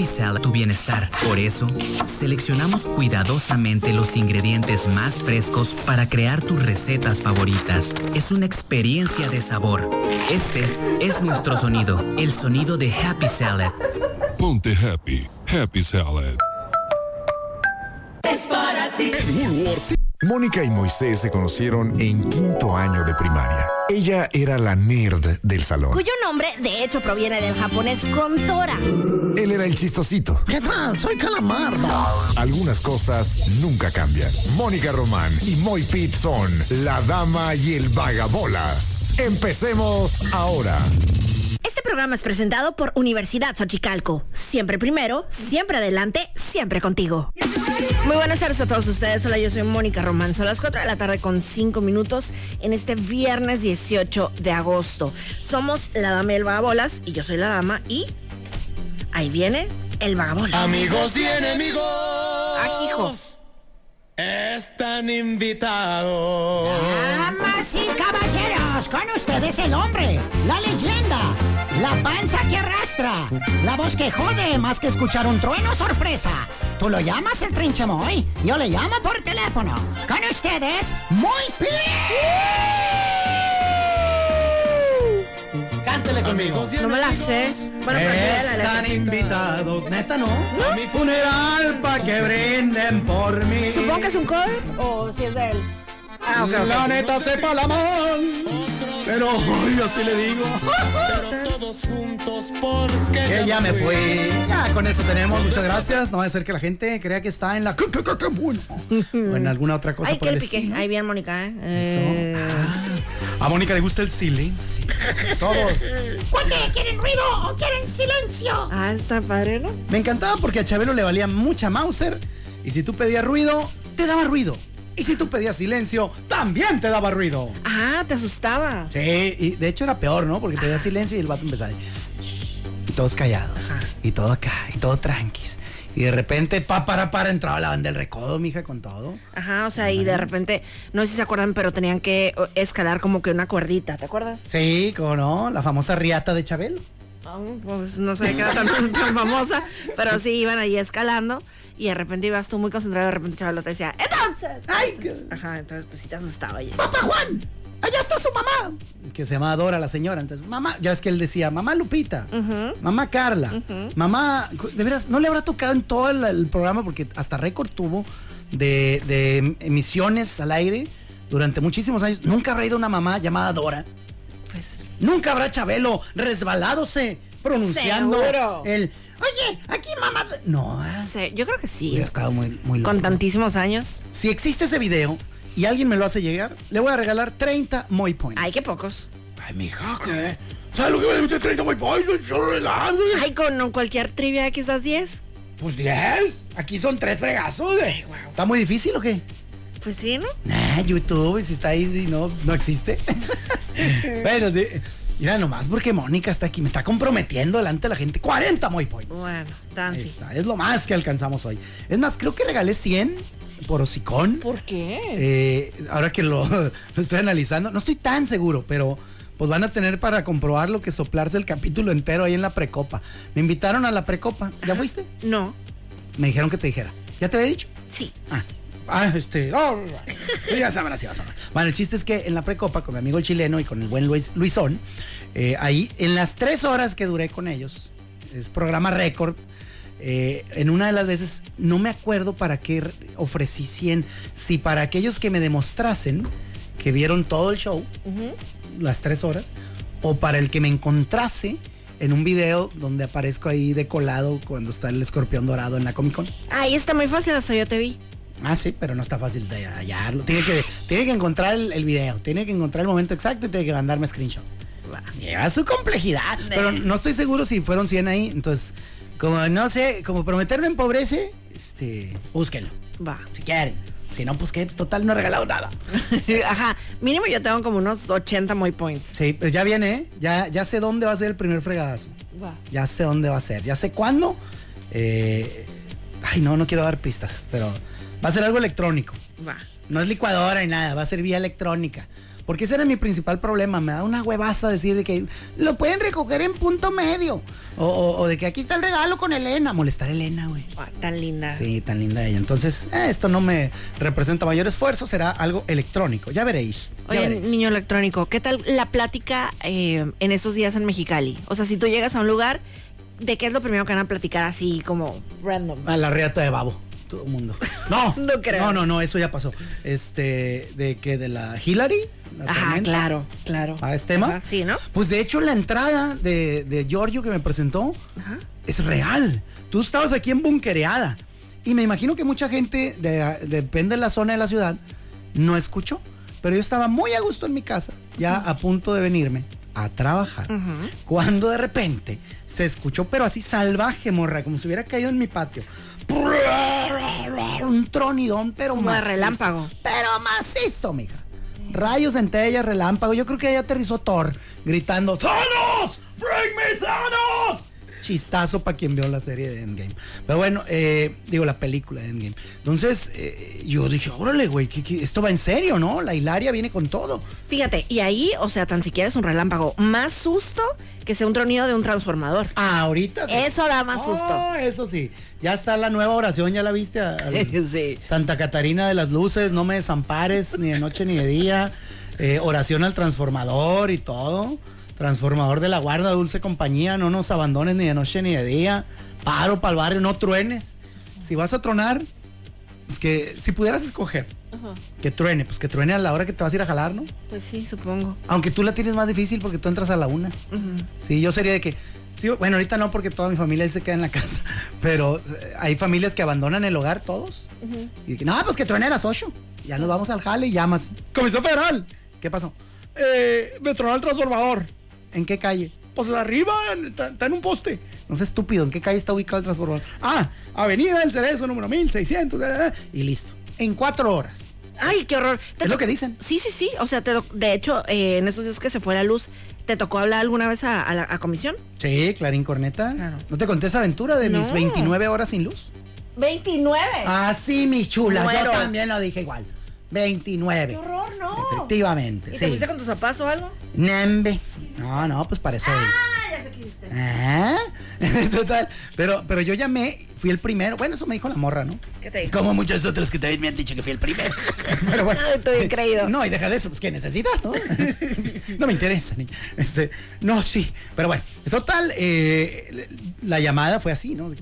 Happy Salad tu bienestar. Por eso, seleccionamos cuidadosamente los ingredientes más frescos para crear tus recetas favoritas. Es una experiencia de sabor. Este es nuestro sonido, el sonido de Happy Salad. Ponte happy. Happy Salad. Es para ti. Mónica y Moisés se conocieron en quinto año de primaria. Ella era la nerd del salón. Cuyo nombre, de hecho, proviene del japonés Kontora. Él era el chistosito. ¿Qué tal? Soy Calamardo. Algunas cosas nunca cambian. Mónica Román y Moy Pitt son la dama y el vagabolas. Empecemos ahora. Este programa es presentado por Universidad Xochicalco. Siempre primero, siempre adelante, siempre contigo. Muy buenas tardes a todos ustedes. Hola, yo soy Mónica Román. Son las 4 de la tarde con 5 minutos en este viernes 18 de agosto. Somos la dama y el vagabolas y yo soy la dama y ahí viene el vagabolas. Amigos y enemigos. Aquí, hijos. Están invitados. Damas y caballeros, con ustedes el hombre, la leyenda, la panza que arrastra, la voz que jode más que escuchar un trueno sorpresa. Tú lo llamas el trinchamoy, yo le llamo por teléfono. Con ustedes, muy Cántele conmigo. No me la sé. Bueno, Están invitados, neta, ¿no? A mi funeral pa' que brinden por mí. Supongo que es un cover o si es de él. Ah, ok, ok. La neta sepa la man. Pero hoy así le digo. Pero todos juntos porque Que ya me fui. Ya con eso tenemos. Muchas gracias. No va a ser que la gente crea que está en la. O en alguna otra cosa Ay, por que el piqué. estilo. Ahí bien, Mónica, ¿eh? Eso. Eh, Ah, a Mónica le gusta el silencio. Todos. ¿Cuándo quieren ruido o quieren silencio? Ah, está padre, ¿no? Me encantaba porque a Chabelo le valía mucha Mauser. Y si tú pedías ruido, te daba ruido. Y si tú pedías silencio, también te daba ruido. Ah, te asustaba. Sí, y de hecho era peor, ¿no? Porque pedía silencio y el vato empezaba. Y todos callados. Y todo acá, y todo tranquis. Y de repente, pa, para, para, entraba la banda del recodo, mija, con todo. Ajá, o sea, y de repente, no sé si se acuerdan, pero tenían que escalar como que una cuerdita, ¿te acuerdas? Sí, como no, la famosa riata de Chabelo. Ah, pues no sé qué era tan, tan famosa, pero sí iban ahí escalando y de repente ibas tú muy concentrado y de repente Chabelo te decía, entonces. ¡Ay! Ajá, entonces pues sí te asustaba ya. ¡Papá Juan! ¡Allá está su mamá! Que se llamaba Dora la señora. Entonces, mamá, ya es que él decía, mamá Lupita, mamá Carla, mamá, de veras, no le habrá tocado en todo el, el programa porque hasta récord tuvo de, de emisiones al aire durante muchísimos años. Nunca habrá ido una mamá llamada Dora. Pues Nunca habrá Chabelo resbaladose pronunciando Seguro. el. Oye, aquí mamá... No, sí, yo creo que sí. hubiera estado muy, muy loco. Con tantísimos años. Si existe ese video y alguien me lo hace llegar, le voy a regalar 30 Moy Points. Ay, qué pocos. Ay, mija, ¿qué? ¿Sabes lo que me meter 30 Moy Points? Yo relajo. Ay, con cualquier trivia X das 10. Pues 10. Aquí son tres fregazos, güey. ¿Está muy difícil o qué? Pues sí, ¿no? Nah, YouTube, si está ahí, si no, no existe. bueno, sí. Mira nomás porque Mónica está aquí, me está comprometiendo delante de la gente. 40 Moy Points. Bueno, tan sí. Esa, es lo más que alcanzamos hoy. Es más, creo que regalé 100 por hocicón. ¿Por qué? Eh, ahora que lo, lo estoy analizando, no estoy tan seguro, pero pues van a tener para comprobar lo que soplarse el capítulo entero ahí en la precopa. Me invitaron a la precopa. ¿Ya fuiste? No. Me dijeron que te dijera. ¿Ya te había dicho? Sí. Ah, ah, este. no, ya sabrás, ya sabrás. Bueno, el chiste es que en la precopa con mi amigo el chileno y con el buen Luis, Luisón, eh, ahí en las tres horas que duré con ellos, es programa récord. Eh, en una de las veces, no me acuerdo para qué re- ofrecí 100. Si para aquellos que me demostrasen que vieron todo el show, las tres horas, o para el que me encontrase en un video donde aparezco ahí de colado cuando está el escorpión dorado en la Comic Con. Ahí está muy fácil, hasta yo te vi. Ah, sí, pero no está fácil de hallarlo. Tiene que, tiene que encontrar el, el video, tiene que encontrar el momento exacto y tiene que mandarme screenshot. Lleva su complejidad. Pero no estoy seguro si fueron 100 ahí. Entonces, como no sé, como prometerme empobrece, este, búsquenlo. Va. Si quieren. Si no, pues que total no he regalado nada. Ajá. Mínimo yo tengo como unos 80 muy points. Sí, pues ya viene, ¿eh? Ya, ya sé dónde va a ser el primer fregadazo. Va. Ya sé dónde va a ser. Ya sé cuándo. Eh, ay, no, no quiero dar pistas, pero va a ser algo electrónico. Va. No es licuadora ni nada, va a ser vía electrónica. Porque ese era mi principal problema. Me da una huevaza decir de que lo pueden recoger en punto medio. O, o- o de que aquí está el regalo con Elena. Molestar a Elena, güey. Ah, tan linda. Sí, tan linda ella. Entonces, eh, esto no me representa mayor esfuerzo, será algo electrónico. Ya veréis. ya Oye, veréis. niño electrónico, ¿qué tal la plática eh, en estos días en Mexicali? O sea, si tú llegas a un lugar, ¿de qué es lo primero que van a platicar así como random? A la reata de babo. Todo el mundo. No, No creo. No, no, no, eso ya pasó. Este, de que de la Hillary. la Ajá, tormenta. claro, claro. ¿Ah, es tema? Ajá, sí, ¿no? Pues de hecho la entrada de, de Giorgio que me presentó es real. Tú estabas aquí en bunkereada. Y me imagino que mucha gente, de- depende de la zona de la ciudad, no escuchó. Pero yo estaba muy a gusto en mi casa, ya a punto de venirme a trabajar. Cuando de repente se escuchó, pero así salvaje, morra, como si hubiera caído en mi patio. Un tronidón, pero Como macizo. relámpago. Pero macizo, mija. Rayos, centellas, relámpago. Yo creo que ahí aterrizó Thor gritando: ¡Thanos! ¡Bring me Thanos! Chistazo para quien vio la serie de Endgame. Pero bueno, eh, digo la película de Endgame. Entonces, eh, yo dije: Órale, güey, esto va en serio, ¿no? La Hilaria viene con todo. Fíjate, y ahí, o sea, tan siquiera es un relámpago. Más susto que sea un tronido de un transformador. Ah, ahorita sí. Eso da más susto. Oh, eso sí. Ya está la nueva oración, ¿ya la viste? Al- Sí. Santa Catarina de las Luces, no me desampares ni de noche ni de día. Eh, oración al transformador y todo. Transformador de la guarda, dulce compañía, no nos abandones ni de noche ni de día. Paro para el barrio, no truenes. Si vas a tronar, pues que si pudieras escoger que truene, pues que truene a la hora que te vas a ir a jalar, ¿no? Pues sí, supongo. Aunque tú la tienes más difícil porque tú entras a la una. Sí, yo sería de que. sí, bueno, ahorita no porque toda mi familia ahí se queda en la casa. Pero eh, hay familias que abandonan el hogar todos. Y que, no, pues que truene a las 8. Ya nos vamos al jale y llamas. Comisión Federal. ¿Qué pasó? Eh, me tronó el transformador. ¿En qué calle? Pues arriba, está, está en un poste. No sé, estúpido, ¿en qué calle está ubicado el transformador? Ah, Avenida del Cerezo, número 1600. da, da, da, Y listo. En cuatro horas. Ay, qué horror. ¿Te Es lo que dicen. Sí, sí, sí. O sea, te de hecho, eh, en esos días que se fue la luz, ¿te tocó hablar alguna vez a, a la a comisión? Sí, Clarín Corneta. Claro. ¿No te conté esa aventura de mis No. 29 horas sin luz? 29. Ah, sí, mi chula. Muero. Yo también lo dije igual. 29. Qué horror, no. Efectivamente, ¿Y te sí. fuiste con tus papás o algo? Nembe. No, no, pues para eso. Ah, ya sé qué hiciste. ¿Ah? Total. Pero, pero yo llamé, fui el primero. Bueno, eso me dijo la morra, ¿no? ¿Qué te dijo? Como muchos otros que también me han dicho que fui el primero. Pero bueno. Estoy bien creído. No, y deja de eso, pues que necesitas, ¿no? no me interesa, niña. Este, no, sí. Pero bueno, total, eh, la llamada fue así, ¿no?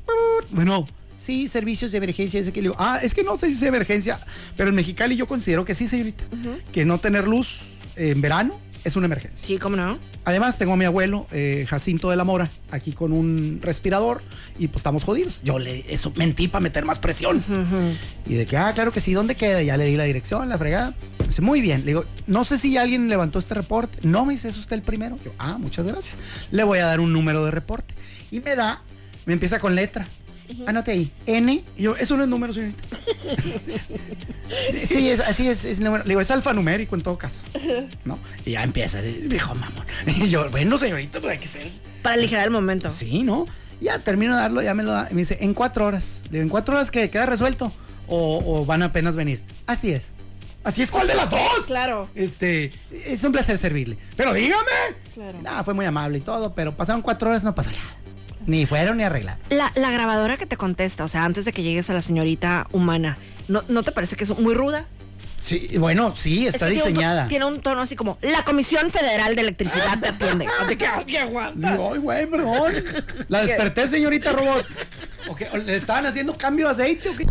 Bueno, sí, servicios de emergencia. Ese que le digo, ah, es que no sé si es emergencia, pero en Mexicali yo considero que sí, señorita. Que no tener luz en verano es una emergencia. Sí, ¿cómo no? Además, tengo a mi abuelo, eh, Jacinto de la Mora, aquí con un respirador y pues estamos jodidos. Yo le eso mentí para meter más presión. Y de que, ah, claro que sí, ¿dónde queda? Ya le di la dirección, la fregada. Dice, muy bien. Le digo, no sé si alguien levantó este reporte. No me dice, es usted el primero. Yo, ah, muchas gracias. Le voy a dar un número de reporte. Y me da, me empieza con letra. Anote ahí, N. Y yo, eso no es número, señorita. sí, es, así es, es número. Le digo, es alfanumérico en todo caso. ¿No? Y ya empieza, viejo mamón. Y yo, bueno, señorita, pues hay que ser. Para aligerar el momento. Sí, ¿no? Ya termino de darlo, ya me lo da. Y me dice, en cuatro horas. Le digo, ¿en cuatro horas que queda resuelto? O, o van a apenas venir. Así es. Así es, ¿cuál de las dos? Claro. Este, es un placer servirle. Pero dígame. Claro. Nada, fue muy amable y todo, pero pasaron cuatro horas, no pasó nada. Ni fueron ni arreglaron. La, la grabadora que te contesta, o sea, antes de que llegues a la señorita humana, ¿no, ¿no te parece que es muy ruda? Sí, bueno, sí, Es está tiene un diseñada. Tiene un tono así como, la Comisión Federal de Electricidad te atiende. Así que, ay, aguanta. Digo, Ay, güey, perdón. La desperté, señorita robot. ¿O qué? ¿O ¿Le estaban haciendo cambio de aceite o qué?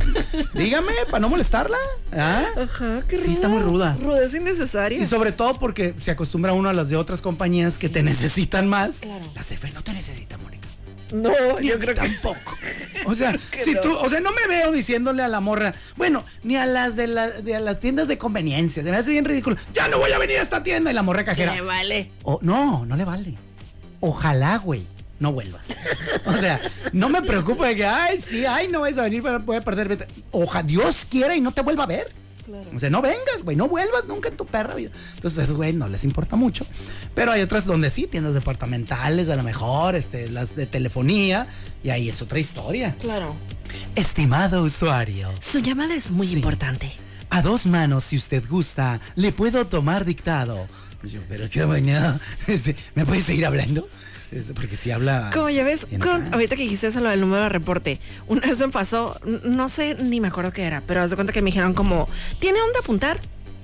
Dígame, para no molestarla. ¿Ah? Ajá, qué Sí, está muy ruda. Rudeza innecesaria. Y sobre todo porque se acostumbra uno a las de otras compañías que te necesitan más. Claro. La CFE no te necesita, Mónica. No, Ni yo creo que tampoco. O sea, si no. tú, o sea, no me veo diciéndole a la morra, bueno, ni a las de, la- de a las tiendas de conveniencia. Se me hace bien ridículo. Ya no voy a venir a esta tienda y la morra cajera. le vale. O- no, no le vale. Ojalá, güey, no vuelvas. O sea, no me preocupa de que, ay, sí, ay, no vais a venir, pero voy a perder. vete. Ojalá Dios quiera y no te vuelva a ver. O sea, no vengas, güey, no vuelvas nunca en tu perra vida. Entonces, pues, güey, no les importa mucho. Pero hay otras donde sí, tiendas departamentales, a lo mejor, este, las de telefonía, y ahí es otra historia. Claro. Estimado usuario, Su llamada es muy importante. a dos manos, si usted gusta, le puedo tomar dictado. Yo, pero qué mañana, este, ¿me puede seguir hablando? Porque si habla... Como ya ves, con- ahorita que dijiste eso lo del número de reporte, una vez me pasó, no sé ni me acuerdo qué era, pero haz de cuenta que me dijeron como, ¿tiene dónde apuntar?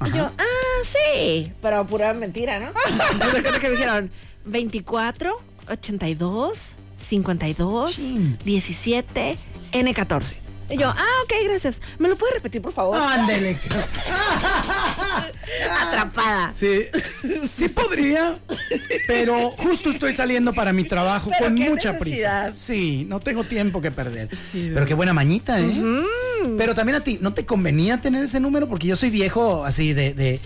Y yo, ah, sí, pero pura mentira, ¿no? haz de cuenta que me dijeron 24, 82, 52, Chin. 17, N14. Y yo, ah, ok, gracias. ¿Me lo puede repetir, por favor? Ándele. Atrapada. Sí, sí podría, pero justo estoy saliendo para mi trabajo Pero con mucha necesidad. prisa. Sí, no tengo tiempo que perder. pero qué buena mañita, ¿eh? Pero también a ti, ¿no te convenía tener ese número? Porque yo soy viejo así de... de-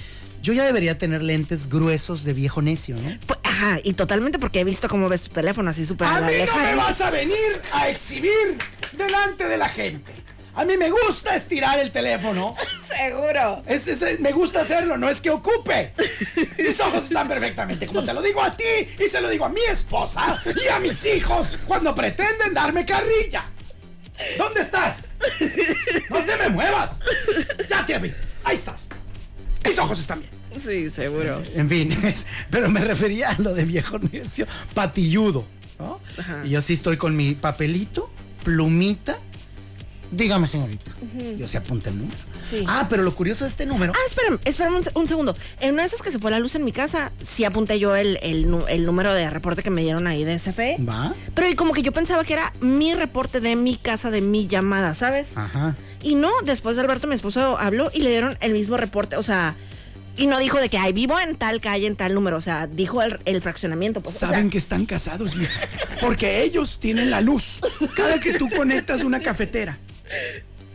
yo ya debería tener lentes gruesos de viejo necio, ¿no? Pues, ajá, y totalmente porque he visto cómo ves tu teléfono así súper A la mí no me vas a venir a exhibir delante de la gente. A mí me gusta estirar el teléfono. Seguro. Es- es- me gusta hacerlo, no es que ocupe. Mis ojos están perfectamente, como te lo digo a ti y se lo digo a mi esposa y a mis hijos cuando pretenden darme carrilla. ¿Dónde estás? No te me muevas. Ya te vi. Ahí estás. Mis ojos están bien. Sí, seguro. En fin, pero me refería a lo de viejo necio, patilludo. ¿no? Y yo sí estoy con mi papelito, plumita. Dígame, señorita. Yo se apunta el número. Sí. Ah, pero lo curioso de este número. Ah, espérame, espérame un, se- un segundo. En una de esas que se fue la luz en mi casa, sí apunté yo el, el número de reporte que me dieron ahí de CFE. Va. Pero y como que yo pensaba que era mi reporte de mi casa, de mi llamada, ¿sabes? Ajá. Y no, después de Alberto, mi esposo, habló y le dieron el mismo reporte, o sea, y no dijo de que, ay, vivo en tal calle, en tal número, o sea, dijo el, el fraccionamiento. Pues, o sea, Saben que están casados, mija. Porque ellos tienen la luz. Cada que tú conectas una cafetera.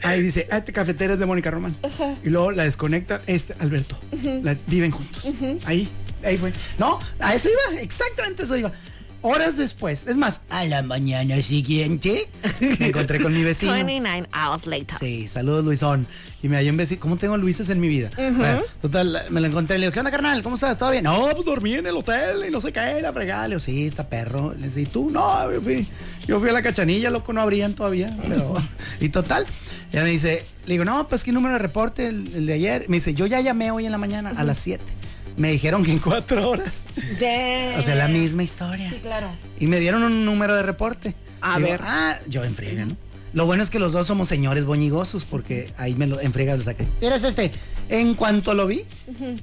Ahí dice, ah, esta cafetera es de Mónica Román. Y luego la desconecta, este, Alberto. La- viven juntos. Ahí, ahí fue. No, a eso iba, exactamente eso iba. Horas después, es más, a la mañana siguiente, me encontré con mi vecino. 29 hours later. Sí, saludos Luisón. Y me halló un vecino. ¿Cómo tengo Luises en mi vida? Bueno, total, me lo encontré le digo, ¿qué onda, carnal? ¿Cómo estás? ¿Todo bien? No, pues dormí en el hotel y no sé qué, la fregada. Le digo, sí, está perro. Le dice, ¿y tú? No, yo fui, yo fui a la cachanilla, loco, no abrían todavía. Pero, y total, ya me dice, le digo, no, pues qué número de reporte el, el de ayer. Me dice, yo ya llamé hoy en la mañana a las 7. Me dijeron que en cuatro horas. De... O sea, la misma historia. Sí, claro. Y me dieron un número de reporte. A Digo, ver. Ah, yo en friega, ¿no? Lo bueno es que los dos somos señores boñigosos porque ahí me lo en friega lo saqué. Eres este. En cuanto lo vi,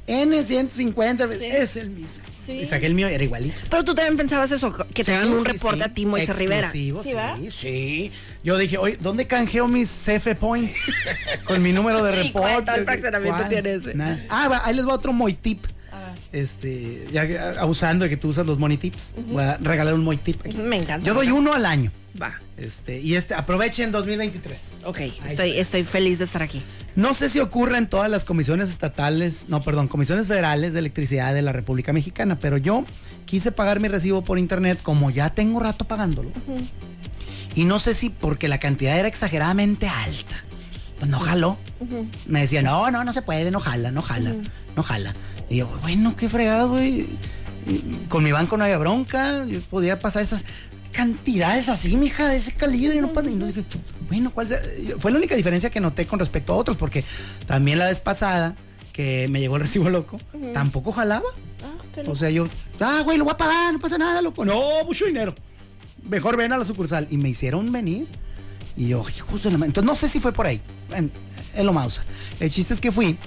N150 es el mismo. Y saqué el mío, era igualito. Pero tú también pensabas eso, que te dan un Sí, reporte sí. a ti, Moisés Rivera. ¿Sí, sí, sí. Yo dije, oye, ¿dónde canjeo mis CF points? Con mi número de ¿Y reporte. cuánto el fraccionamiento tiene ese? Ah, va, ahí les va otro Moy tip. Este, ya abusando de que tú usas los money tips, voy a regalar un Moy tip. aquí. Me encanta. Yo doy uno al año. Va. Este, y este, aprovechen 2023. Ok, estoy, estoy feliz de estar aquí. No sé si ocurre en todas las comisiones estatales, no, perdón, comisiones federales de electricidad de la República Mexicana, pero yo quise pagar mi recibo por internet como ya tengo rato pagándolo. Y no sé si porque la cantidad era exageradamente alta. Pues no jaló. Me decía, no, no, no se puede, no jala, no jala, no jala. Y yo, bueno, qué fregado, güey. Con mi banco no había bronca, yo podía pasar esas cantidades así, mija, de ese calibre. Y no pasa- y no dije, bueno, ¿cuál será? Fue la única diferencia que noté con respecto a otros, porque también la vez pasada que me llegó el recibo loco, tampoco jalaba. O sea, yo, ah, güey, lo voy a pagar, no pasa nada, loco. No, mucho dinero. Mejor ven a la sucursal. Y me hicieron venir. Y yo, hijos de la ma-". Entonces no sé si fue por ahí. En, en lo mausa. El chiste es que fui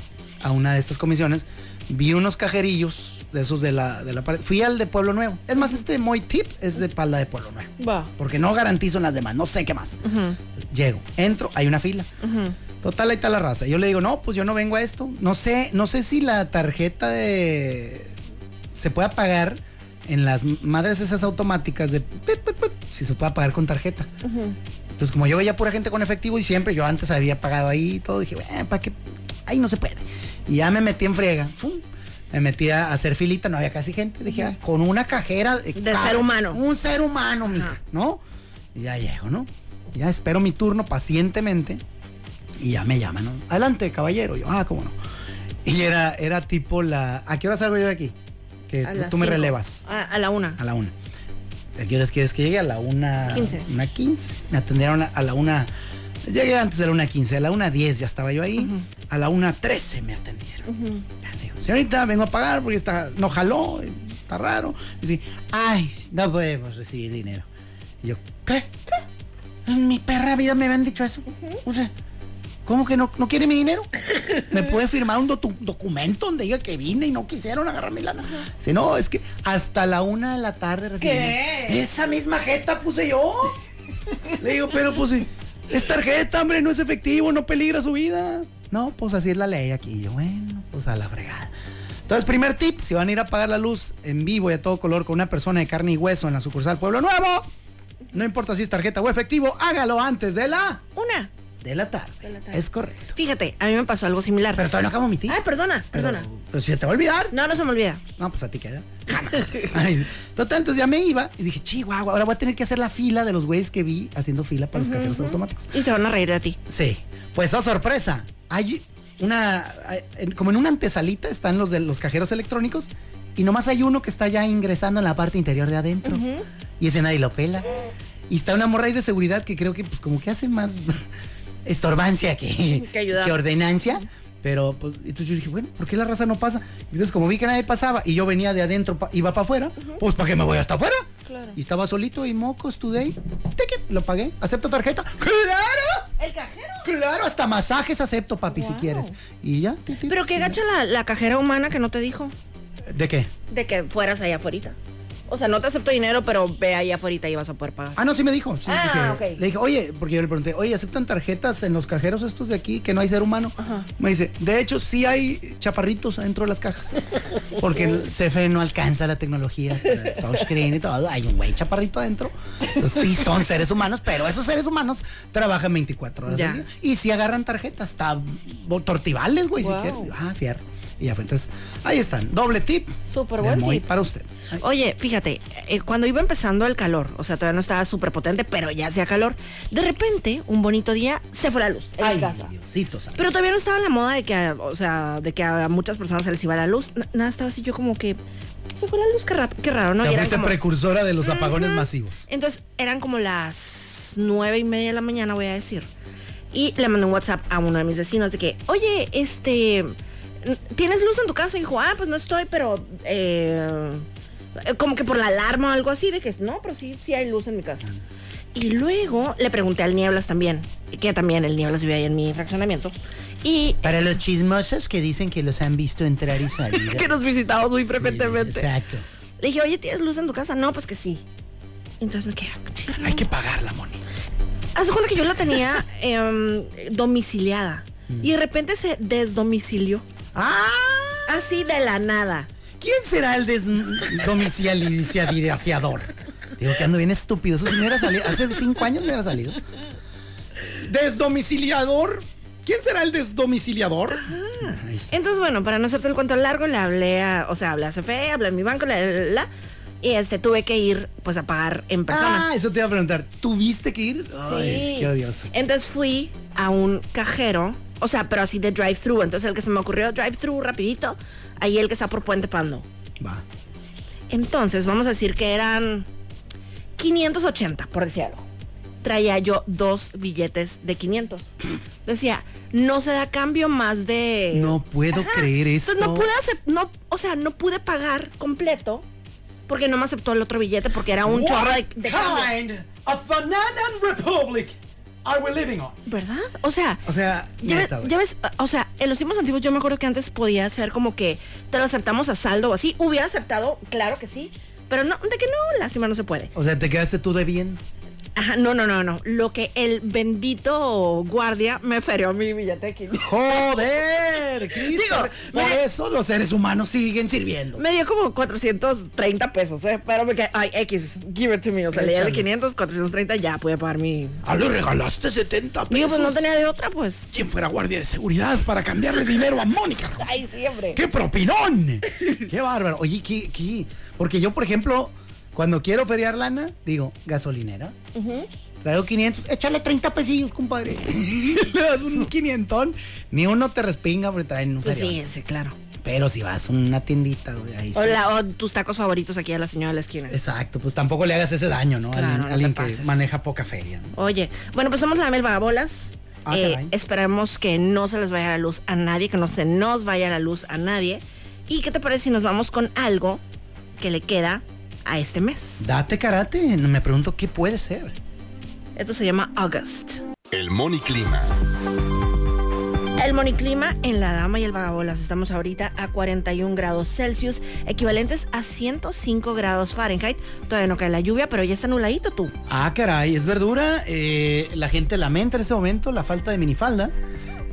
a una de estas comisiones, vi unos cajerillos de esos de la, de la pared. Fui al de Pueblo Nuevo. Es más, este Moy Tip es de pala de Pueblo Nuevo. Va. Porque no garantizo en las demás, no sé qué más. Llego, entro, hay una fila. Total, ahí está la raza. Yo le digo, no, pues yo no vengo a esto. No sé, no sé si la tarjeta de. se puede pagar en las madres esas automáticas de. si se puede pagar con tarjeta. Entonces, como yo veía pura gente con efectivo y siempre yo antes había pagado ahí y todo, dije, bueno, ¿para qué? Ahí no se puede. Y ya me metí en friega. ¡fum! Me metí a hacer filita, no había casi gente. Dije, ah, con una cajera de, ser humano. Un ser humano, mija, ¿no? Y ya llego, ¿no? Ya espero mi turno pacientemente y ya me llaman, ¿no? Adelante, caballero. Yo, ah, cómo no. Y era, era tipo la. ¿A qué hora salgo yo de aquí? Que tú, me relevas. A, a la una. A la una. ¿A qué horas quieres que llegue? A la una. Quince. Una quince. Me atendieron a, a la una. Llegué antes de la una quince. A la una diez ya estaba yo ahí. A la 1.13 me atendieron. Ya digo, señorita, vengo a pagar porque está, no jaló, está raro. Y dice, ay, no podemos recibir dinero. Y yo, ¿qué? En mi perra vida me habían dicho eso. O sea, ¿cómo que no, no quiere mi dinero? ¿Me puede firmar un docu- documento donde diga que vine y no quisieron agarrar mi lana? Si no, es que hasta la una de la tarde recibí. ¿Qué? Esa misma jeta puse yo. Le digo, pero pues es tarjeta, hombre, no es efectivo, no peligra su vida. No, pues así es la ley aquí. Yo, bueno, pues a la fregada. Entonces, primer tip, si van a ir a apagar la luz en vivo y a todo color con una persona de carne y hueso en la sucursal Pueblo Nuevo, no importa si es tarjeta o efectivo, hágalo antes de la Una. De la tarde. De la tarde. Es correcto. Fíjate, a mí me pasó algo similar. Pero todavía no acabo mi tip. Ay, perdona, perdona. pero si se te va a olvidar. No, no se me olvida. No, pues a ti queda. Jamás. Ay, Total, entonces ya me iba y dije, chihuahua, ahora voy a tener que hacer la fila de los güeyes que vi haciendo fila para los cajeros automáticos. Y se van a reír de ti. Sí. Pues, oh, sorpresa. Hay una. Como en una antesalita están los de los cajeros electrónicos. Y nomás hay uno que está ya ingresando en la parte interior de adentro. Y ese nadie lo pela. Y está una morra ahí de seguridad que creo que, pues, como que hace más estorbancia que, Que que ordenancia. Pero, pues, entonces yo dije, bueno, ¿por qué la raza no pasa? Entonces, como vi que nadie pasaba y yo venía de adentro, pa- iba para afuera, pues, ¿para qué me voy hasta afuera? Y estaba solito y mocos today. Ticket, lo pagué. ¿Acepto tarjeta? ¡Claro! ¿El cajero? Claro, hasta masajes acepto, papi, si quieres. Y ya. ti, ti, Pero qué gacha la, la cajera humana que no te dijo ¿De qué? de que fueras allá afuera. O sea, no te acepto dinero, pero ve allá afuera y vas a poder pagar. Ah, no, sí me dijo. sí, Ah, dije- ok. Le dije, oye, porque yo le pregunté, oye, ¿aceptan tarjetas en los cajeros estos de aquí que no hay ser humano? Me dice, de hecho, sí hay chaparritos dentro de las cajas. Porque el CFE no alcanza la tecnología, touchscreen y todo. Hay un güey chaparrito adentro. Entonces, sí son seres humanos, pero esos seres humanos trabajan 24 horas Ya. al día. Y sí agarran tarjetas, bo- tortivales, güey, Wow. si quieres. Ah, fierro. Y ya fue. Entonces, ahí están. Doble tip. Súper buen Moy tip. para usted. Oye, fíjate, eh, cuando iba empezando el calor, o sea, todavía no estaba súper potente, pero ya hacía calor, de repente, un bonito día, se fue la luz en Ay, mi casa. Diosito santo. Pero todavía no estaba la moda de que, o sea, de que a muchas personas se les iba la luz. N- Nada, estaba así yo como que, se fue la luz, qué, rap- qué raro, ¿no? O sea, fuiste como- precursora de los apagones masivos. Entonces eran como las nueve y media de la mañana, voy a decir. Y le mandé un WhatsApp a uno de mis vecinos de que, oye, este, ¿tienes luz en tu casa? Y dijo, ah, pues no estoy, pero eh, como que por la alarma o algo así, de que no, pero sí, sí hay luz en mi casa. Y luego le pregunté al Nieblas también, que también el Nieblas vive ahí en mi fraccionamiento. Y Para los chismosos que dicen que los han visto entrar y salir. que nos visitamos muy Sí, frecuentemente. Exacto. Le dije, oye, ¿tienes luz en tu casa? No, pues que sí. Entonces me quedé, "Chirlo". Hay que pagarla, Moni. Haz cuenta que yo la tenía em, domiciliada. Mm. Y de repente se desdomicilió. ¡Ah! Así de la nada. ¿Quién será el desdomiciliador? Digo que ando bien estúpido. Eso sí me hubiera salido. Hace cinco años me hubiera salido. ¿Desdomiciliador? ¿Quién será el desdomiciliador? Entonces, bueno, para no hacerte el cuento largo, le hablé a, o sea, hablé a CFE, hablé a mi banco, la, la, y este, tuve que ir, pues, a pagar en persona. Ah, eso te iba a preguntar. ¿Tuviste que ir? Ay, Sí. qué odioso. Entonces fui a un cajero, o sea, pero así de drive-thru. Entonces el que se me ocurrió drive-thru rapidito, ahí el que está por Puente Pando. Va. Entonces, vamos a decir que eran 580, por decir algo. Traía yo dos billetes de 500. Decía, no se da cambio más de... No puedo creer esto. Entonces no pude acep- no, o sea, no pude pagar completo porque no me aceptó el otro billete porque era un chorro de, de cambio. kind of republic are we living on? ¿Verdad? O sea, O sea, ya ves, ya ves, o sea, en los tiempos antiguos yo me acuerdo que antes podía ser como que te lo aceptamos a saldo o así. Hubiera aceptado, claro que sí. Pero no, de que no, lástima, no se puede. O sea, te quedaste tú debiendo. Ajá, no, no, no, no. Lo que el bendito guardia me ferió mi billete de 500. Joder, Cristo. Digo, por me- eso los seres humanos siguen sirviendo. Me dio como 430 pesos, ¿eh? Pero me quedé, ay, X, give it to me. O sea, le di el Échale. 500, 430, ya pude pagar mi... Ah, le regalaste 70 pesos. Digo, pues no tenía de otra, pues. ¿Quién fuera guardia de seguridad para cambiarle dinero a Mónica? Ay, siempre. ¡Qué propinón! ¡Qué bárbaro! Oye, ¿qué, qué? Porque yo, por ejemplo, cuando quiero feriar lana, digo, gasolinera. Traigo 500, échale 30 pesillos, compadre. Le das un 500. Ni uno te respinga porque traen un Pues sí, sí, claro. Pero si vas a una tiendita, güey, ahí sí. O, la- o tus tacos favoritos aquí a la señora de la esquina. Exacto, pues tampoco le hagas ese daño, ¿no? Claro, alguien no te alguien que pases. maneja poca feria. ¿no? Oye, bueno, pues somos la Mel Vagabolas. Ah, Eh, esperemos que no se les vaya la luz a nadie, que no se nos vaya la luz a nadie. ¿Y qué te parece si nos vamos con algo que le queda a este mes? Date karate. Me pregunto qué puede ser. Esto se llama August. El Moniclima. El moniclima en la Dama y el Vagabolas. Estamos ahorita a 41 grados Celsius, equivalentes a 105 grados Fahrenheit. Todavía no cae la lluvia, pero ya está nubladito tú. Ah, caray, es verdura. Eh, la gente lamenta en este momento la falta de minifalda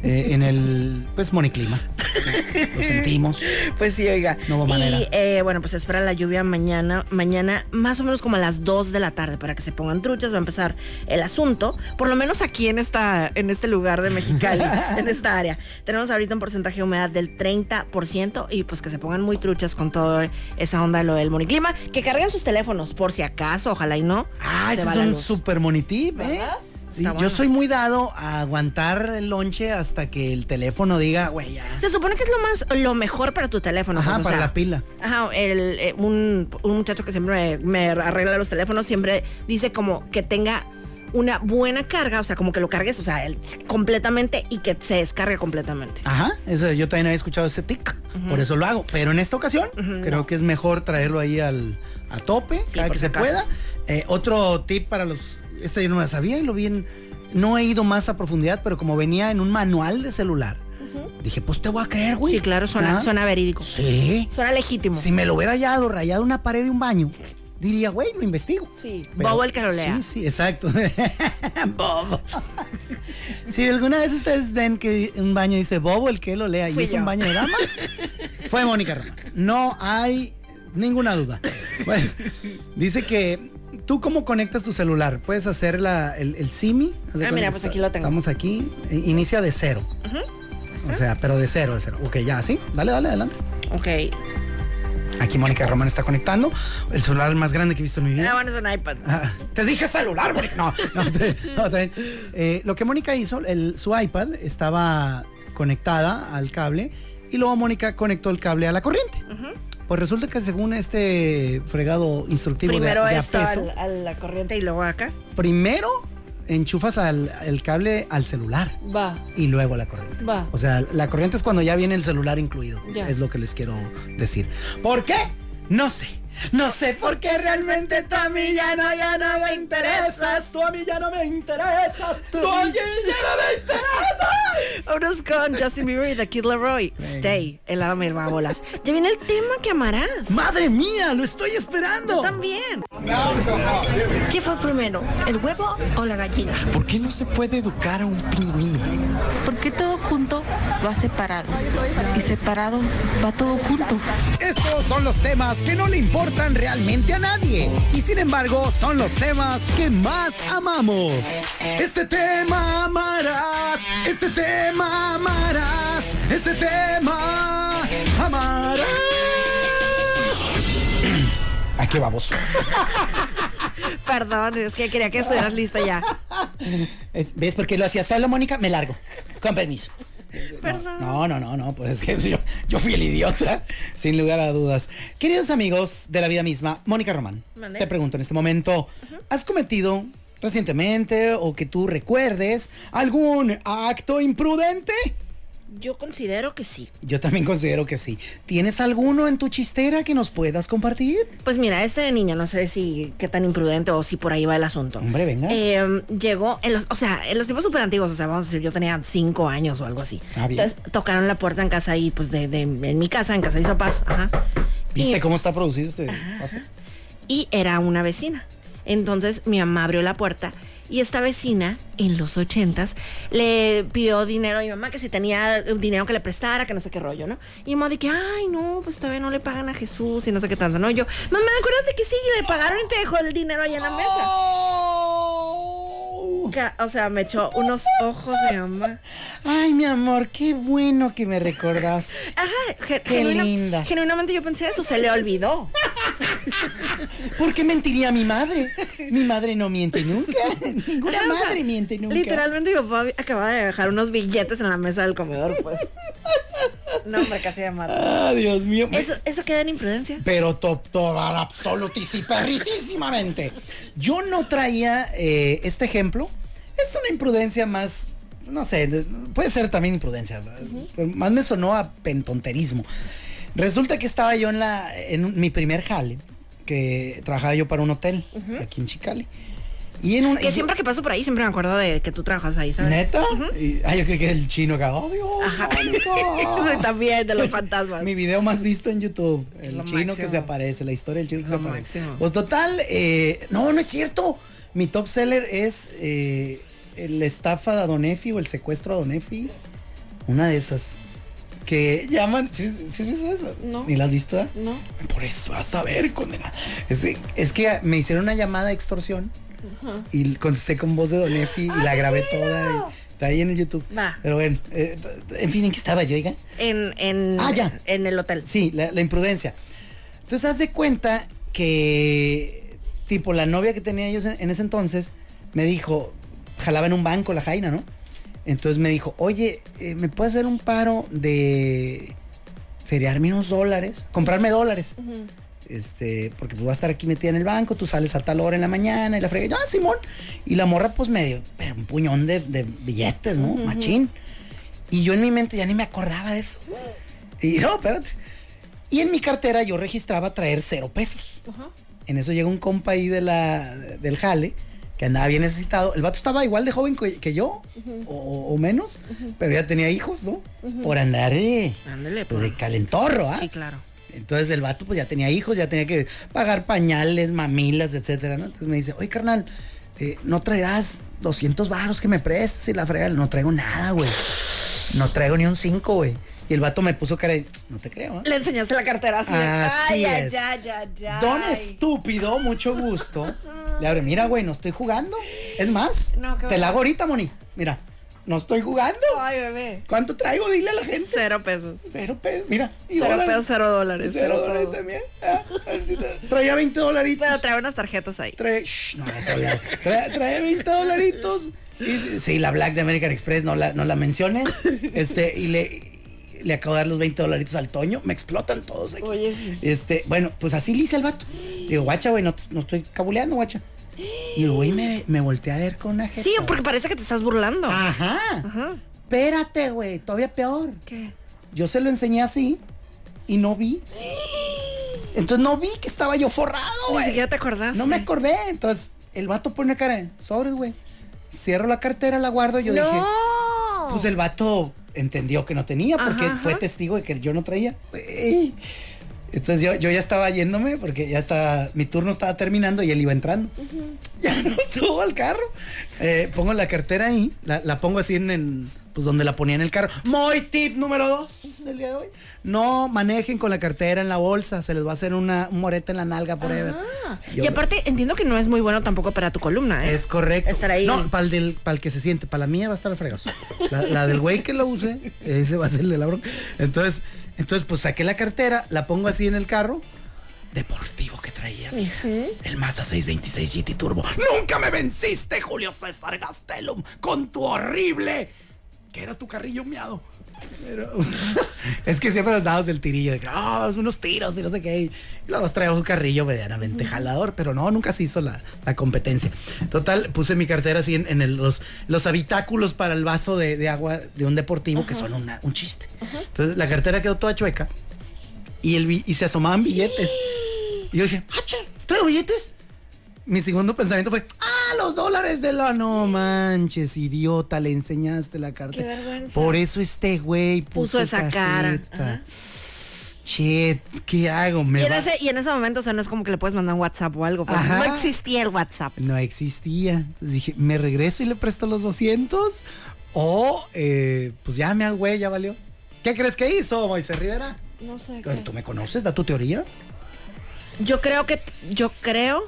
eh, en el, pues, moniclima. Lo sentimos. Pues sí, oiga. No hubo manera. Y eh, bueno, pues espera la lluvia mañana, mañana más o menos como a las 2 de la tarde para que se pongan truchas, va a empezar el asunto, por lo menos aquí en esta, en este lugar de Mexicali, en esta área. Tenemos ahorita un porcentaje de humedad del 30% y pues que se pongan muy truchas con toda esa onda de lo del moniclima, que carguen sus teléfonos por si acaso, ojalá y no. Ah, se ese es un super monitip, ¿eh? ¿Verdad? Sí, yo soy muy dado a aguantar el lonche hasta que el teléfono diga, güey, ya. Se supone que es lo más, lo mejor para tu teléfono. Ajá, pues, o para sea, la pila. Ajá, el, eh, un, un muchacho que siempre me, me arregla los teléfonos siempre dice como que tenga una buena carga, o sea, como que lo cargues, o sea, el- completamente y que se descargue completamente. Ajá, eso, yo también había escuchado ese tic, por eso lo hago. Pero en esta ocasión, creo que es mejor traerlo ahí al, a tope, Sí, cada que se pueda. Eh, otro tip para los. Este yo no la sabía y lo vi en. No he ido más a profundidad, pero como venía en un manual de celular, dije, pues te voy a creer, güey. Sí, claro, suena, ¿Ah? suena verídico. Sí. Suena legítimo. Si me lo hubiera hallado rayado una pared de un baño, diría, güey, lo investigo. Sí, Pero- Bobo el que lo lea. Sí, sí, exacto. Bobo. si alguna vez ustedes ven que un baño dice Bobo el que lo lea Fui y es un baño de damas, fue Mónica Román. No hay ninguna duda. Bueno, dice que tú cómo conectas tu celular, puedes hacer la, el, el SIMI. Ah, mira, pues aquí lo tengo. Estamos aquí, eh, inicia de cero. O sea, pero de cero, de cero. Ok, ya, ¿sí? Dale, dale, adelante. Ok. Aquí Mónica Román está conectando. El celular más grande que he visto en mi vida. Ah, bueno, es un iPad. Ah, te dije celular, Mónica. No, no, te- no, bien. Eh, lo que Mónica hizo, el- su iPad estaba conectada al cable y luego Mónica conectó el cable a la corriente. Pues resulta que según este fregado instructivo de- Primero de, a esto al- a la corriente y luego acá. primero enchufas al, el cable al celular Va. y luego la corriente. Va. O sea, la corriente es cuando ya viene el celular incluido. Ya. Es lo que les quiero decir. ¿Por qué? No sé. No sé por qué realmente tú a mí ya no, ya no me interesas. Tú a mí ya no me interesas. Tú a mí ya no me interesas. Vámonos con Justin Bieber y The Kid Leroy. Stay, el lado bolas. Ya viene el tema que amarás. Madre mía, lo estoy esperando. También. ¿Qué fue primero, el huevo o la gallina? ¿Por qué no se puede educar a un pingüino? Porque todo junto va separado y separado va todo junto. Estos son los temas que no le importan realmente a nadie. Y sin embargo, son los temas que más amamos. Este tema amarás. Este tema amarás. Este tema amarás. Aquí vamos. Perdón, es que quería que estuvieras lista ya. ¿Ves por qué lo hacía solo, Mónica? Me largo. Con permiso. Perdón. No, no, no, no, pues es que yo, yo fui el idiota, sin lugar a dudas. Queridos amigos de la vida misma, Mónica Román, te pregunto en este momento, ¿has cometido recientemente o que tú recuerdes algún acto imprudente? Yo considero que sí. Yo también considero que sí. ¿Tienes alguno en tu chistera que nos puedas compartir? Pues mira, este niño, no sé si qué tan imprudente o si por ahí va el asunto. Hombre, venga. Eh, llegó en los, o sea, en los tiempos súper antiguos, o sea, vamos a decir, yo tenía cinco años o algo así. Ah, bien. Entonces tocaron la puerta en casa y pues de, de- en mi casa, en casa de mis papás, ajá. ¿Viste Y- cómo está producido este paso? y era una vecina. Entonces mi mamá abrió la puerta y esta vecina, en los ochentas, le pidió dinero a mi mamá, que si tenía dinero que le prestara, que no sé qué rollo, ¿no? Y mi mamá de que, ay, no, pues todavía no le pagan a Jesús y no sé qué tanto, ¿no? Y yo, mamá, acuérdate que sí, le pagaron y te dejó el dinero ahí en la mesa. Ca- O sea, me echó unos ojos de mamá. Ay, mi amor, qué bueno que me recordás. Ajá, Qué linda. Genuinamente yo pensé eso, se le olvidó. ¿Por qué mentiría mi madre? Mi madre no miente nunca. Ninguna o sea, madre miente nunca. Literalmente mi papá acababa de dejar unos billetes en la mesa del comedor, pues. No, hombre, casi me mata. Ah, Dios mío. ¿Eso, ¿Eso queda en imprudencia? Pero to, to, absolutísimamente. Yo no traía eh, este ejemplo. Es una imprudencia más no sé, de- puede ser también imprudencia. pero Más me sonó a pentonterismo. Resulta que estaba yo en la en mi primer jale, que trabajaba yo para un hotel aquí en Chicali. Y en un Que siempre que paso por ahí, siempre me acuerdo de que tú trabajas ahí, ¿sabes? ¿Neta? Y- ah, yo creo que el chino acá. ¡Oh, Dios! Mónica". También, de los fantasmas. Mi video más visto en YouTube. El Lo chino que se aparece, la historia del chino que Lo se aparece. máximo. Pues total, eh, no, no es cierto. Mi top seller es eh, la estafa de Adonefi o el secuestro a Adonefi. Una de esas. Que llaman. ¿Sí, sí viste eso? No. ¿Ni la has visto? No. Por eso, vas a ver, condena. Es, de- es que me hicieron una llamada de extorsión y contesté con voz de Donefi y la grabé toda. y está ahí en el YouTube. Va. Pero bueno, eh, en fin, ¿en qué estaba yo, oiga? En, en, Ah, ya. en el hotel. Sí, la, la imprudencia. Entonces, haz de cuenta que, tipo, la novia que tenía ellos en, en ese entonces me dijo, jalaba en un banco la Jaina, ¿no? Entonces me dijo, oye, eh, ¿me puedes hacer un paro de feriarme unos dólares? Comprarme dólares. Este, porque pues voy a estar aquí metida en el banco, tú sales a tal hora en la mañana y la frega, ah, Simón. Y la morra, pues medio, pero un puñón de, de billetes, ¿no? Machín. Y yo en mi mente ya ni me acordaba de eso. Y no, espérate. Y en mi cartera yo registraba traer cero pesos. En eso llega un compa ahí de la, del jale que andaba bien necesitado. El vato estaba igual de joven que, que yo, o, o menos, pero ya tenía hijos, ¿no? Por andar eh, Ándale, pues, pues. de calentorro, ¿ah? Sí, claro. Entonces el vato pues ya tenía hijos, ya tenía que pagar pañales, mamilas, etcétera, ¿no? Entonces me dice, oye carnal, eh, ¿no traerás 200 baros que me prestes? Y la frega, no traigo nada, güey. No traigo ni un 5, güey. Y el vato me puso cara de, no te creo, ¿eh? Le enseñaste la cartera así. ay, es. ya, ya, ya. Don estúpido, mucho gusto. Le abre, mira, güey, no estoy jugando. Es más, No, te la hago ahorita, Moni. Mira, no estoy jugando. Ay, bebé. ¿Cuánto traigo? Dile a la gente. Cero pesos. Cero pesos, mira. y Cero dólares. pesos, cero dólares. Cero Cero dólares todo. también. Ah, si te- Traía 20 dolaritos. Pero trae unas tarjetas ahí. Trae, shh, no vas a hablar. Trae, trae 20 dolaritos. Y, sí, la Black de American Express, no la, no la menciones. Este, y le, le acabo de dar los 20 dolaritos al Toño. Me explotan todos aquí. Oye. Este, bueno, pues así le hice al vato. Digo, guacha, güey, no, no estoy cabuleando, guacha. Y el güey me, me volteé a ver con una jeta. Sí, porque parece que te estás burlando. Ajá. Ajá. Espérate, güey, todavía peor. ¿Qué? Yo se lo enseñé así y no vi. Entonces no vi que estaba yo forrado, Ni güey. siquiera te acordaste. No me acordé. Entonces el vato pone una cara sobres, güey. Cierro la cartera, la guardo. Yo ¡No! dije, pues el vato entendió que no tenía porque Ajá, fue testigo de que yo no traía. Entonces yo, yo ya estaba yéndome porque ya estaba, mi turno estaba terminando y él iba entrando. Ya no subo al carro. Eh, pongo la cartera ahí, la, la pongo así en, pues donde la ponía en el carro. Muy tip número dos del día de hoy. No manejen con la cartera en la bolsa, se les va a hacer una un moreta en la nalga forever. Yo- Y aparte, entiendo que no es muy bueno tampoco para tu columna, ¿eh? es correcto. Estar ahí. No, para el, para el que se siente. Para la mía va a estar el fregazo. La, la del güey que la use, ese va a ser el de la bronca. Entonces, entonces, pues saqué la cartera, la pongo así en el carro. Deportivo que traía, mija. El Mazda 626 GT Turbo. Nunca me venciste, Julio César Gastelum, con tu horrible. Que era tu carrillo miado. Pero- es que siempre nos damos el tirillo de que, "Ah, es unos tiros y no sé qué. Y luego traemos un carrillo medianamente jalador, pero no, nunca se hizo la, la competencia. Total, puse mi cartera así en, en el- los, los habitáculos para el vaso de, de agua de un deportivo que son una- un chiste. Entonces la cartera quedó toda chueca y, el, y se asomaban billetes. Y yo dije, ¡Ah, che! ¿Traigo billetes? Mi segundo pensamiento fue, ¡ah, los dólares de la... No manches, idiota, le enseñaste la carta. Qué vergüenza. Por eso este güey puso, Puso esa cara. ¿qué hago? Me Y en, ese, y en ese momento, o sea, no es como que le puedes mandar un WhatsApp o algo. porque. No existía el WhatsApp. No existía. Entonces dije, ¿me regreso y le presto los 200? O, eh, pues ya me hago güey, ya valió. ¿Qué crees que hizo, Moisés Rivera? No sé. ¿Tú me conoces? ¿Da tu teoría? Yo creo que, yo creo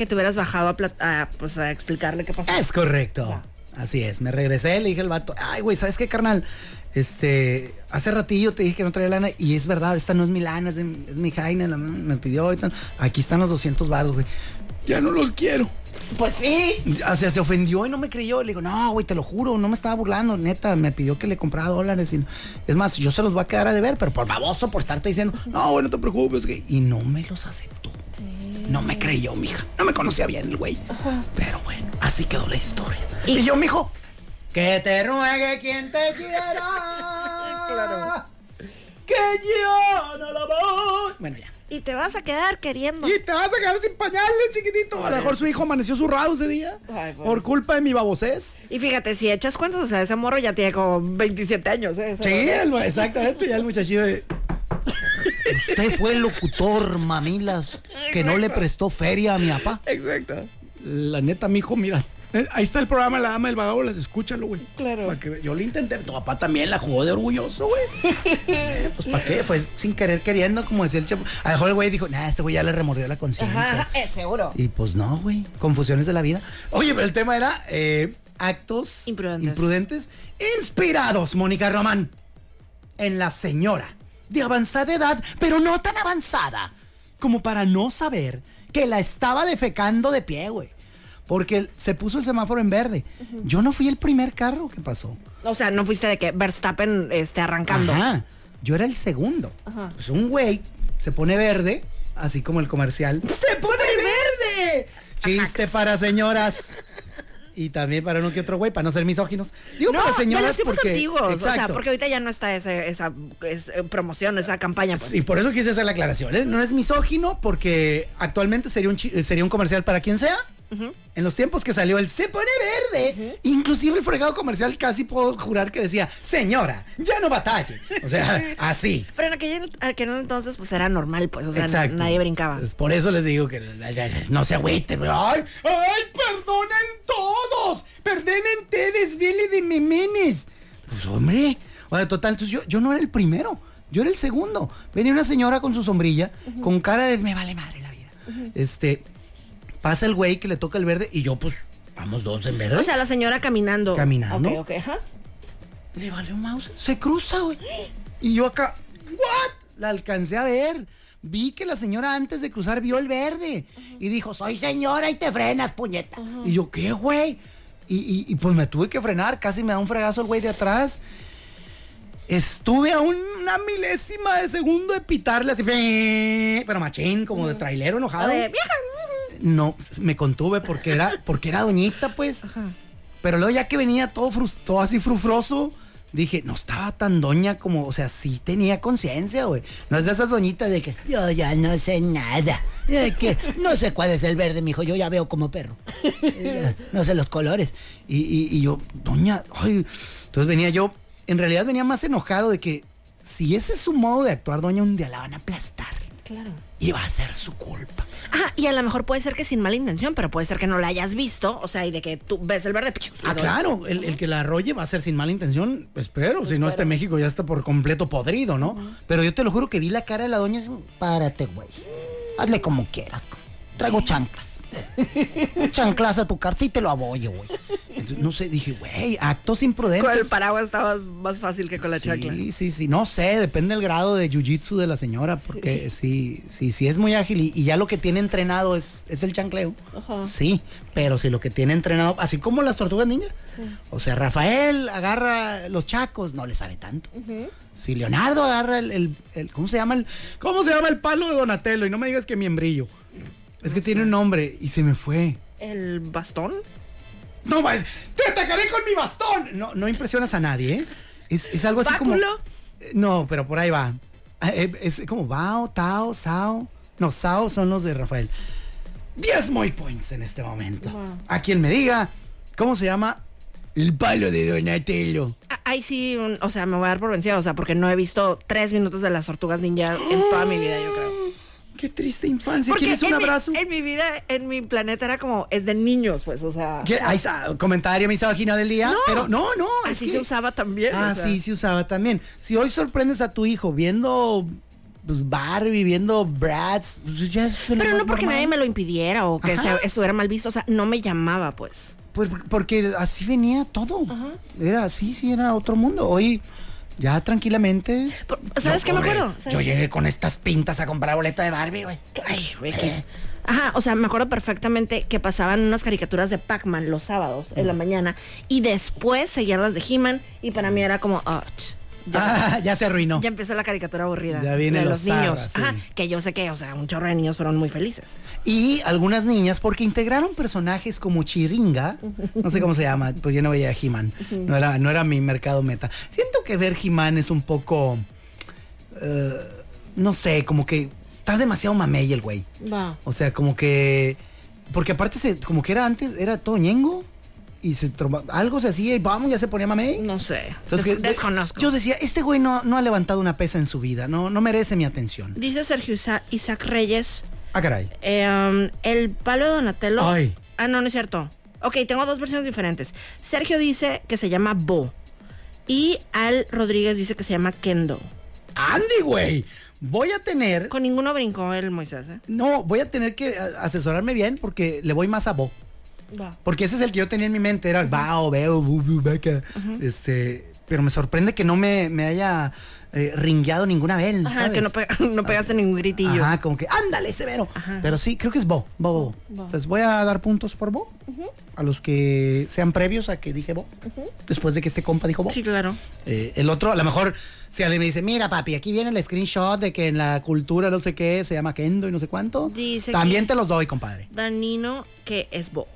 que te hubieras bajado a, plat- a, pues, a explicarle qué pasó. Es correcto. Así es. Me regresé, le dije al vato, ay, güey, ¿sabes qué, carnal? Este, hace ratillo te dije que no traía lana y es verdad, esta no es mi lana, es, de- es mi jaina, la- me pidió y tal. Aquí están los 200 varos, güey. Ya no los quiero. Pues sí. O sea, se ofendió y no me creyó. Le digo, no, güey, te lo juro, no me estaba burlando, neta. Me pidió que le comprara dólares. Y, es más, yo se los voy a quedar a deber, pero por baboso, por estarte diciendo, no, güey, no te preocupes. que-". Y no me los aceptó. No me creyó, mija. No me conocía bien el güey. Pero bueno, así quedó la historia. Y, yo, mijo, Que te ruegue quien te quiera. claro. Que yo no lo voy. Bueno, ya. Y te vas a quedar queriendo. Y te vas a quedar sin pañales, chiquitito. A lo mejor su hijo amaneció zurrado ese día. Ay, por culpa de mi babosés. Y fíjate, si echas cuentas, o sea, ese morro ya tiene como 27 años, ¿eh? Sí, el- exactamente. Ya el muchachillo de. Usted fue el locutor, mamilas, que no le prestó feria a mi papá. Exacto. La neta, mijo, mira. eh, Ahí está el programa La Dama del Vagabolas, escúchalo, güey. Claro. Que yo lo intenté, tu papá también la jugó de orgulloso, güey. Eh, Pues ¿para qué? Fue sin querer queriendo, como decía el chapo. A lo mejor el güey dijo, nah, este güey ya le remordió la conciencia. Eh, seguro. Y pues no, güey. Confusiones de la vida. Oye, pero el tema era eh, actos Imprudentes. imprudentes inspirados, Mónica Román, en la señora de avanzada edad, pero no tan avanzada como para no saber que la estaba defecando de pie, güey. Porque se puso el semáforo en verde. Yo no fui el primer carro que pasó. O sea, no fuiste de que Verstappen esté arrancando. Ajá. Yo era el segundo. Pues un güey se pone verde, así como el comercial. ¡Se pone verde! Chiste para señoras. Y también para uno que otro güey, para no ser misóginos. Digo No, para de señoras los tiempos porque... antiguos. O sea, Exacto. porque ahorita ya no está ese- esa es, eh, promoción, esa campaña. Pues. Y por eso quise hacer la aclaración. ¿eh? No es misógino porque actualmente sería un, eh, sería un comercial para quien sea. En los tiempos que salió el se pone verde, inclusive el fregado comercial casi puedo jurar que decía, señora, ya no batalle. O sea, así. Pero en aquel, aquel entonces, pues era normal, pues. O sea, Exacto. nadie brincaba. Pues por eso les digo que no se agüiten. ¡Ay! ¡Ay! ¡Perdonen todos! ¡Perdonen ustedes, Billy de Memenes! Pues hombre. O sea, total, entonces yo, yo no era el primero. Yo era el segundo. Venía una señora con su sombrilla, con cara de me vale madre la vida. Este. Pasa el güey que le toca el verde y yo, pues, vamos dos en verde. O sea, la señora caminando. Caminando. Ok, ok, ajá. Le valió mouse. Se cruza, güey. Y yo acá, ¿what? La alcancé a ver. Vi que la señora antes de cruzar vio el verde. Y dijo, soy señora y te frenas, puñeta. Y yo, ¿qué, güey? Y, y- y, pues me tuve que frenar. Casi me da un fregazo el güey de atrás. Estuve a una milésima de segundo de pitarle así, pero machín, como de trailero enojado. De, "Vieja". No, me contuve porque era, porque era doñita, pues. Pero luego ya que venía todo, frus- todo así frufroso, dije, no estaba tan doña como, o sea, sí tenía conciencia, güey. No es de esas doñitas de que yo ya no sé nada. De que no sé cuál es el verde, mijo, yo ya veo como perro. No sé los colores. Y, y- y yo, doña, ay. Entonces venía yo, en realidad venía más enojado de que si ese es su modo de actuar, doña, un día la van a aplastar. Claro. Y va a ser su culpa. Ah, y a lo mejor puede ser que sin mala intención, pero puede ser que no la hayas visto. O sea, y de que tú ves el verde. Ah, claro, el, el que la arrolle va a ser sin mala intención, espero, si no este México ya está por completo podrido, ¿no? Pero yo te lo juro que vi la cara de la doña y párate, güey. Hazle como quieras. Traigo chanclas. Un chanclas a tu carta y te lo abollo, güey. Entonces, no sé, dije, güey, actos imprudentes. Con el paraguas estaba más fácil que con la chancla. Sí, sí, sí, no sé, depende del grado de jiu-jitsu de la señora, porque sí, sí, sí, es muy ágil y, y ya lo que tiene entrenado es, es el chancleo. Sí, pero si lo que tiene entrenado, así como las tortugas ninja. O sea, Rafael agarra los chacos, no le sabe tanto. Si Leonardo agarra el, el- el- ¿cómo se llama el, ¿Cómo se llama el palo de Donatello? Y no me digas que miembrillo. Es que tiene un nombre y se me fue. ¿El bastón? No, vas, te atacaré con mi bastón. No, no impresionas a nadie, ¿eh? Es, es algo así como. ¿Báculo? Eh, No, pero por ahí va. Ah, eh, Es como Bao, Tao, Sao. No, Sao son los de Rafael. 10 muy points en este momento. A quien me diga, ¿cómo se llama? El palo de Donatello. Ah, Ahí sí, un- o sea, me voy a dar por vencida, o sea, porque no he visto tres minutos de las tortugas ninja en toda mi vida, yo creo. Qué triste infancia. Porque ¿Quieres un en mi- abrazo? en mi vida, en mi planeta era como, es de niños, pues, o sea. ¿Qué? Ahí está, comentario misógino del día. No. pero no, no. Así que- se usaba también. Ah, o sea. sí, se usaba también. Si hoy sorprendes a tu hijo viendo pues, Barbie, viendo Bratz, pues, ya es Pero no porque normal. nadie me lo impidiera o que Ajá. se- estuviera mal visto, o sea, no me llamaba, pues. Pues porque así venía todo. Era así, sí, era otro mundo. Hoy, ya tranquilamente. Por- ¿Sabes Yo, qué me acuerdo? ¿Sabes Yo llegué con estas pintas a comprar boleta de Barbie, güey. Ay, X. Ajá, o sea, me acuerdo perfectamente que pasaban unas caricaturas de Pac-Man los sábados en la mañana y después seguían las de He-Man y para mí era como, ah, Ah, ya se arruinó. Ya empezó la caricatura aburrida. Ya vienen de los los niños. zarras, sí. Ajá, que yo sé que, o sea, un chorro de niños fueron muy felices. Y algunas niñas, porque integraron personajes como Chiringa, no sé cómo se llama, pues yo no veía He-Man, no, era, no era mi mercado meta. Siento que ver He-Man es un poco, eh, no sé, como que está demasiado mamey el güey. Va. O sea, como que, porque aparte, se, como que era antes, era todo ñengo. Y se tromba- algo se hacía y vamos, ya se ponía mamey. No sé. Entonces, Des- desconozco. Yo decía, este güey no, no ha levantado una pesa en su vida, no, no merece mi atención. Dice Sergio Isa- Isaac Reyes, Ah, caray. eh, um, el palo de Donatello. Ay. Ah, no, no es cierto. Ok, tengo dos versiones diferentes. Sergio dice que se llama Bo. Y Al Rodríguez dice que se llama Kendo. Andy, güey. Voy a tener. Con ninguno brincó el Moisés, ¿eh? No, voy a tener que a- asesorarme bien porque le voy más a Bo. Va. Porque ese es el que yo tenía en mi mente, era Bao, Veo, Bu, Bu, Vaca. Este, pero me sorprende que no me, me haya eh, ringueado ninguna vez. Ajá, ¿sabes? que no, no pegaste ningún gritillo. Ajá, como que ándale, severo. Pero sí, creo que es Bo, Bo, Bo. Bo. Entonces voy a dar puntos por Bo. A los que sean previos a que dije Bo. Después de que este compa dijo Bo. Sí, claro. Eh, el otro, a lo mejor, si alguien me dice, mira papi, aquí viene el screenshot de que en la cultura no sé qué se llama Kendo y no sé cuánto. Dice También que- te los doy, compadre. Danino, que es Bo.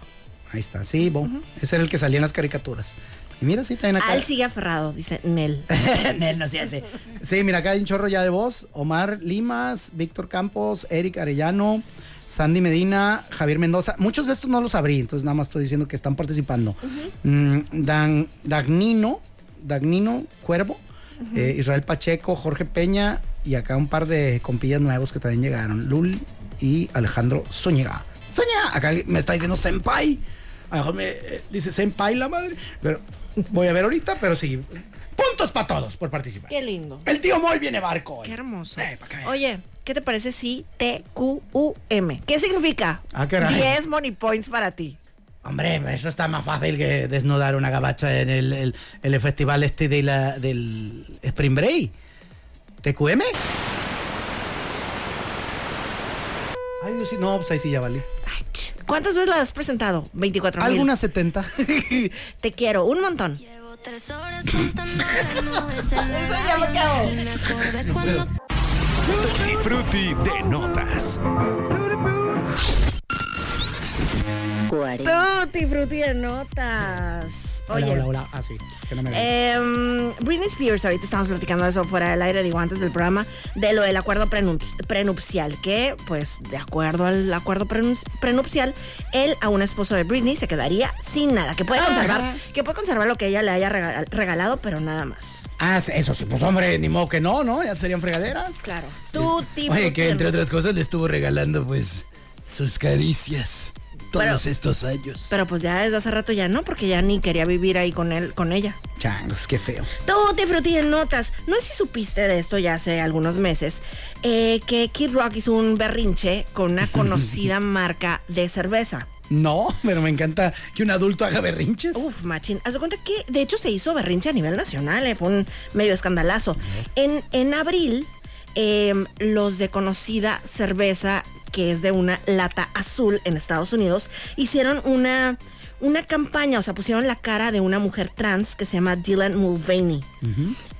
Ahí está, sí, Bo. Ese era el que salía en las caricaturas. Y mira, sí, también acá. Al sigue aferrado, dice Nel. Nel no se hace. Sí, mira, acá hay un chorro ya de voz. Omar Limas, Víctor Campos, Eric Arellano, Sandy Medina, Javier Mendoza. Muchos de estos no los abrí, entonces nada más estoy diciendo que están participando. Mm, Dan, Dagnino, Dagnino Cuervo, eh, Israel Pacheco, Jorge Peña y acá un par de compillas nuevos que también llegaron. Lul y Alejandro Zúñiga. Zúñiga, acá me está diciendo Senpai. A lo mejor me eh, dice Senpai la madre. Pero voy a ver ahorita, pero sí. Puntos para todos por participar. Qué lindo. El tío Moy viene barco. hoy. Qué hermoso. Eh, pa' que vean. Oye, ¿qué te parece si T-Q-U-M? ¿Qué significa? Ah, caray. 10 money points para ti. Hombre, eso está más fácil que desnudar una gabacha en el, el- el festival este de la, del Spring Break. ¿TQM? Sí, no, pues ahí sí ya vale. ¿Cuántas veces la has presentado? 24 mil. Algunas 70. Te quiero, un montón. Llevo tres horas contando las nubes en el Eso ya me acordé cuando Tutti Frutti de notas. Tutti frutti de notas. Hola, Oye. hola, hola. Ah, sí, que no me. Em, Britney Spears, ahorita estamos platicando de eso fuera del aire, digo antes del programa, de lo del acuerdo prenup- prenupcial, que pues de acuerdo al acuerdo prenupci- prenupcial, él a un esposo de Britney se quedaría sin nada, que puede conservar, que puede conservar lo que ella le haya rega- regalado, pero nada más. Ah, eso sí, pues hombre, ni modo que no, ¿no? Ya serían fregaderas. Claro. Tutti Oye, frutti que de entre otras cosas le estuvo regalando, pues, sus caricias todos Pero- estos años. Pero pues ya desde hace rato ya no, porque ya ni quería vivir ahí con él, con ella. Changos, qué feo. Tutti frutti de notas. No sé si supiste de esto ya hace algunos meses, eh, que Kid Rock hizo un berrinche con una conocida marca de cerveza. No, pero me encanta que un adulto haga berrinches. Uf, machín. Haz de cuenta que, de hecho, se hizo berrinche a nivel nacional, eh, fue un medio escandalazo. En, en abril, eh, los de conocida cerveza, que es de una lata azul en Estados Unidos, hicieron una, una campaña, o sea, pusieron la cara de una mujer trans que se llama Dylan Mulvaney.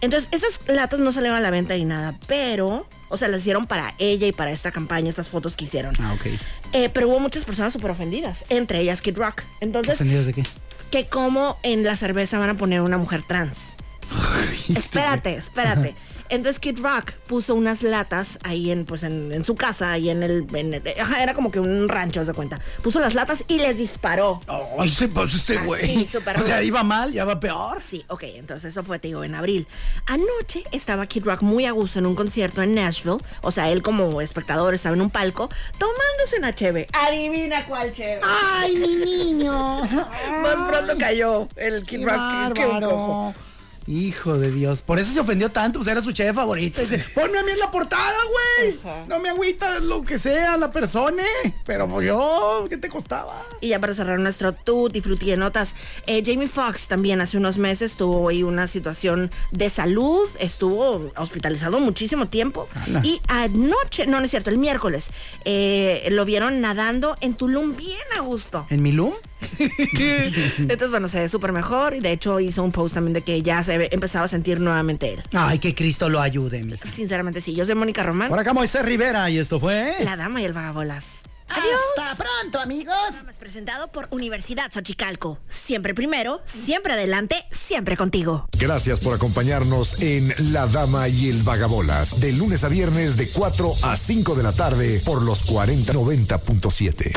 Entonces, esas latas no salieron a la venta ni nada, pero, o sea, las hicieron para ella y para esta campaña, estas fotos que hicieron. Ah, ok. Eh, pero hubo muchas personas súper ofendidas, entre ellas Kid Rock. Entonces, ¿Ofendidos de qué? que como en la cerveza van a poner una mujer trans. espérate, espérate. Entonces Kid Rock puso unas latas ahí en, pues en, en su casa, ahí en el, en el- ajá, era como que un rancho, haz de cuenta. Puso las latas y les disparó. Ay, se pasó este güey. sí, súper O sea, iba mal, ya va peor. Sí, ok, entonces eso fue, te digo, en abril. Anoche estaba Kid Rock muy a gusto en un concierto en Nashville. O sea, él como espectador estaba en un palco tomándose una cheve. Adivina cuál cheve. Ay, mi niño. Más pronto cayó el Kid Qué Rock que- Hijo de Dios. Por eso se ofendió tanto, pues era su cheve favorita. Dice, ponme a mí en la portada, güey. Ajá. No me agüita lo que sea la persona. Pero pues yo, ¿qué te costaba? Y ya para cerrar nuestro tutti frutti de notas, eh, Jamie Foxx también hace unos meses tuvo ahí una situación de salud, estuvo hospitalizado muchísimo tiempo. Ala. Y anoche, no, no es cierto, el miércoles, eh, lo vieron nadando en Tulum bien a gusto. ¿En Milum? Entonces, bueno, se ve súper mejor y de hecho hizo un post también de que ya se ve- empezaba a sentir nuevamente él. Ay, que Cristo lo ayude, mi. Sinceramente, sí. Yo soy Mónica Román, Por acá Moisés Rivera y esto fue... la dama y el vagabolas. Hasta pronto, amigos. Programa presentado por Universidad Xochicalco. Siempre primero, siempre adelante, siempre contigo. Gracias por acompañarnos en La Dama y el Vagabolas, de lunes a viernes de 4 a 5 de la tarde por los 4090.7.